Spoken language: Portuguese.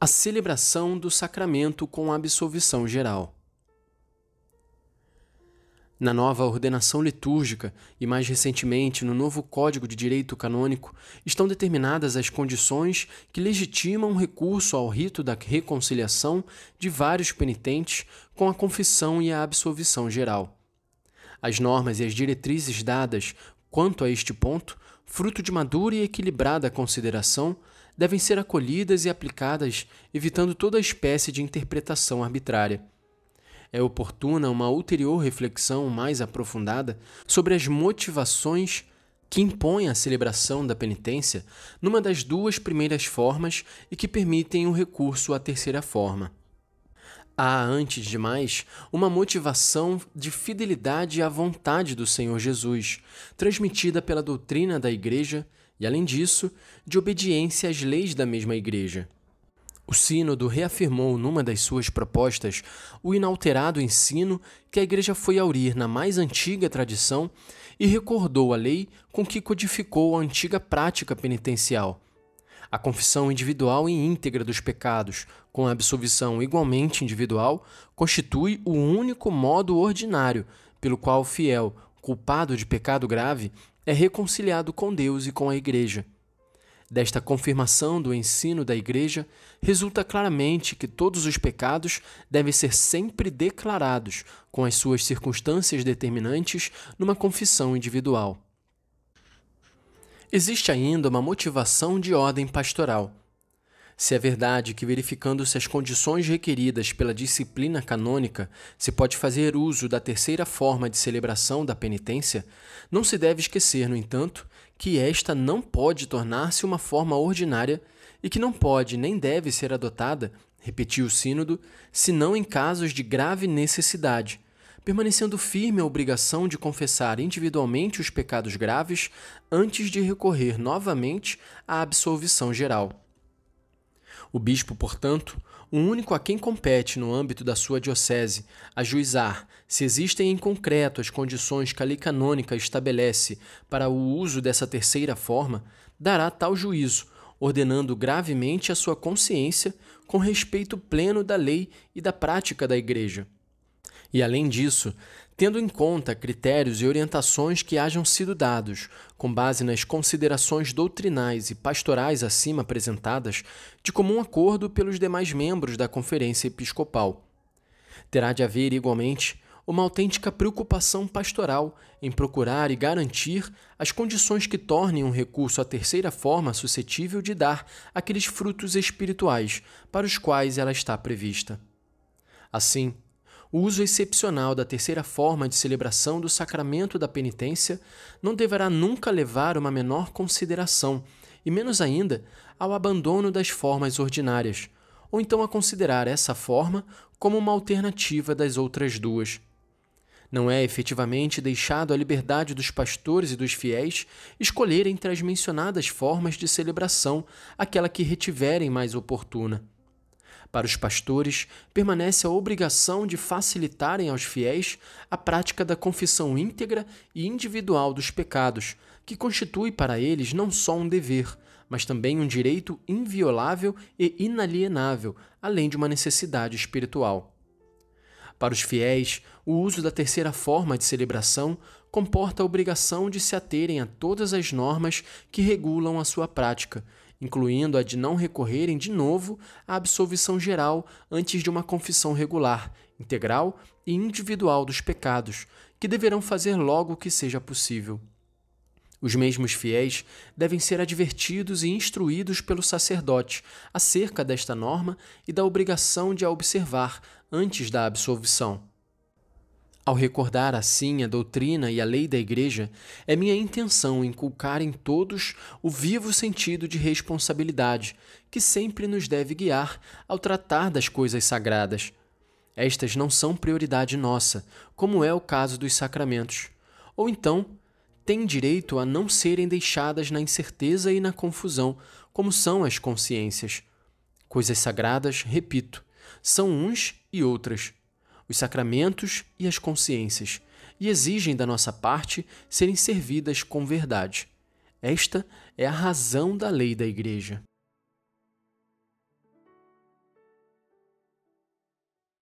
a celebração do sacramento com absolvição geral. Na nova ordenação litúrgica e mais recentemente no novo Código de Direito Canônico, estão determinadas as condições que legitimam o recurso ao rito da reconciliação de vários penitentes com a confissão e a absolvição geral. As normas e as diretrizes dadas quanto a este ponto, fruto de madura e equilibrada consideração, devem ser acolhidas e aplicadas, evitando toda espécie de interpretação arbitrária. É oportuna uma ulterior reflexão mais aprofundada sobre as motivações que impõem a celebração da penitência numa das duas primeiras formas e que permitem o recurso à terceira forma. Há, antes de mais, uma motivação de fidelidade à vontade do Senhor Jesus, transmitida pela doutrina da Igreja e, além disso, de obediência às leis da mesma Igreja. O Sínodo reafirmou numa das suas propostas o inalterado ensino que a Igreja foi aurir na mais antiga tradição e recordou a lei com que codificou a antiga prática penitencial. A confissão individual e íntegra dos pecados, com a absolvição igualmente individual, constitui o único modo ordinário pelo qual o fiel, culpado de pecado grave, é reconciliado com Deus e com a Igreja. Desta confirmação do ensino da Igreja, resulta claramente que todos os pecados devem ser sempre declarados, com as suas circunstâncias determinantes, numa confissão individual. Existe ainda uma motivação de ordem pastoral. Se é verdade que, verificando-se as condições requeridas pela disciplina canônica, se pode fazer uso da terceira forma de celebração da penitência, não se deve esquecer, no entanto, que esta não pode tornar-se uma forma ordinária e que não pode nem deve ser adotada, repetiu o Sínodo, senão em casos de grave necessidade, permanecendo firme a obrigação de confessar individualmente os pecados graves antes de recorrer novamente à absolvição geral. O bispo, portanto, o único a quem compete no âmbito da sua diocese ajuizar se existem em concreto as condições que a lei canônica estabelece para o uso dessa terceira forma, dará tal juízo, ordenando gravemente a sua consciência com respeito pleno da lei e da prática da Igreja. E além disso, tendo em conta critérios e orientações que hajam sido dados, com base nas considerações doutrinais e pastorais acima apresentadas, de comum acordo pelos demais membros da Conferência Episcopal. Terá de haver, igualmente, uma autêntica preocupação pastoral em procurar e garantir as condições que tornem um recurso à terceira forma suscetível de dar aqueles frutos espirituais para os quais ela está prevista. Assim, o uso excepcional da terceira forma de celebração do sacramento da penitência não deverá nunca levar uma menor consideração, e menos ainda ao abandono das formas ordinárias, ou então a considerar essa forma como uma alternativa das outras duas. Não é efetivamente deixado à liberdade dos pastores e dos fiéis escolher entre as mencionadas formas de celebração aquela que retiverem mais oportuna. Para os pastores, permanece a obrigação de facilitarem aos fiéis a prática da confissão íntegra e individual dos pecados, que constitui para eles não só um dever, mas também um direito inviolável e inalienável, além de uma necessidade espiritual. Para os fiéis, o uso da terceira forma de celebração comporta a obrigação de se aterem a todas as normas que regulam a sua prática incluindo a de não recorrerem de novo à absolvição geral antes de uma confissão regular, integral e individual dos pecados, que deverão fazer logo que seja possível. Os mesmos fiéis devem ser advertidos e instruídos pelo sacerdote acerca desta norma e da obrigação de a observar antes da absolvição. Ao recordar assim a doutrina e a lei da Igreja, é minha intenção inculcar em todos o vivo sentido de responsabilidade que sempre nos deve guiar ao tratar das coisas sagradas. Estas não são prioridade nossa, como é o caso dos sacramentos. Ou então, têm direito a não serem deixadas na incerteza e na confusão, como são as consciências. Coisas sagradas, repito, são uns e outras os sacramentos e as consciências, e exigem da nossa parte serem servidas com verdade. Esta é a razão da lei da Igreja.